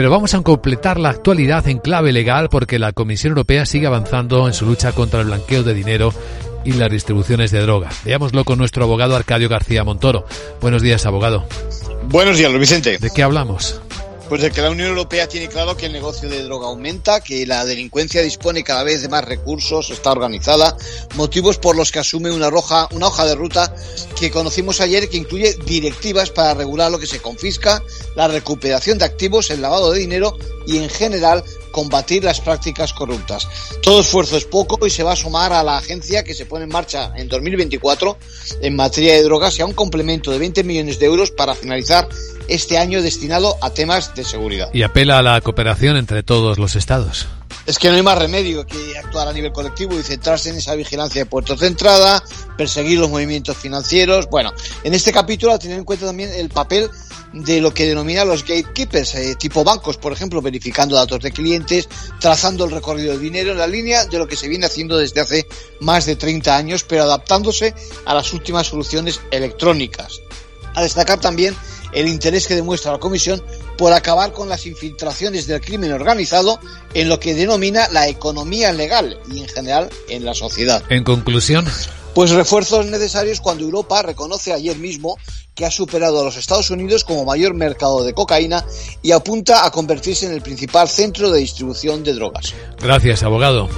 Pero vamos a completar la actualidad en clave legal porque la Comisión Europea sigue avanzando en su lucha contra el blanqueo de dinero y las distribuciones de droga. Veámoslo con nuestro abogado Arcadio García Montoro. Buenos días, abogado. Buenos días, Luis Vicente. ¿De qué hablamos? Pues de que la Unión Europea tiene claro que el negocio de droga aumenta, que la delincuencia dispone cada vez de más recursos, está organizada, motivos por los que asume una, roja, una hoja de ruta que conocimos ayer que incluye directivas para regular lo que se confisca, la recuperación de activos, el lavado de dinero y en general combatir las prácticas corruptas. Todo esfuerzo es poco y se va a sumar a la agencia que se pone en marcha en 2024 en materia de drogas y a un complemento de 20 millones de euros para finalizar este año destinado a temas de seguridad. Y apela a la cooperación entre todos los estados. Es que no hay más remedio que actuar a nivel colectivo y centrarse en esa vigilancia de puertos de entrada, perseguir los movimientos financieros. Bueno, en este capítulo, a tener en cuenta también el papel de lo que denomina los gatekeepers, eh, tipo bancos, por ejemplo, verificando datos de clientes, trazando el recorrido del dinero en la línea de lo que se viene haciendo desde hace más de 30 años, pero adaptándose a las últimas soluciones electrónicas. A destacar también el interés que demuestra la Comisión por acabar con las infiltraciones del crimen organizado en lo que denomina la economía legal y en general en la sociedad. En conclusión, pues refuerzos necesarios cuando Europa reconoce ayer mismo que ha superado a los Estados Unidos como mayor mercado de cocaína y apunta a convertirse en el principal centro de distribución de drogas. Gracias, abogado.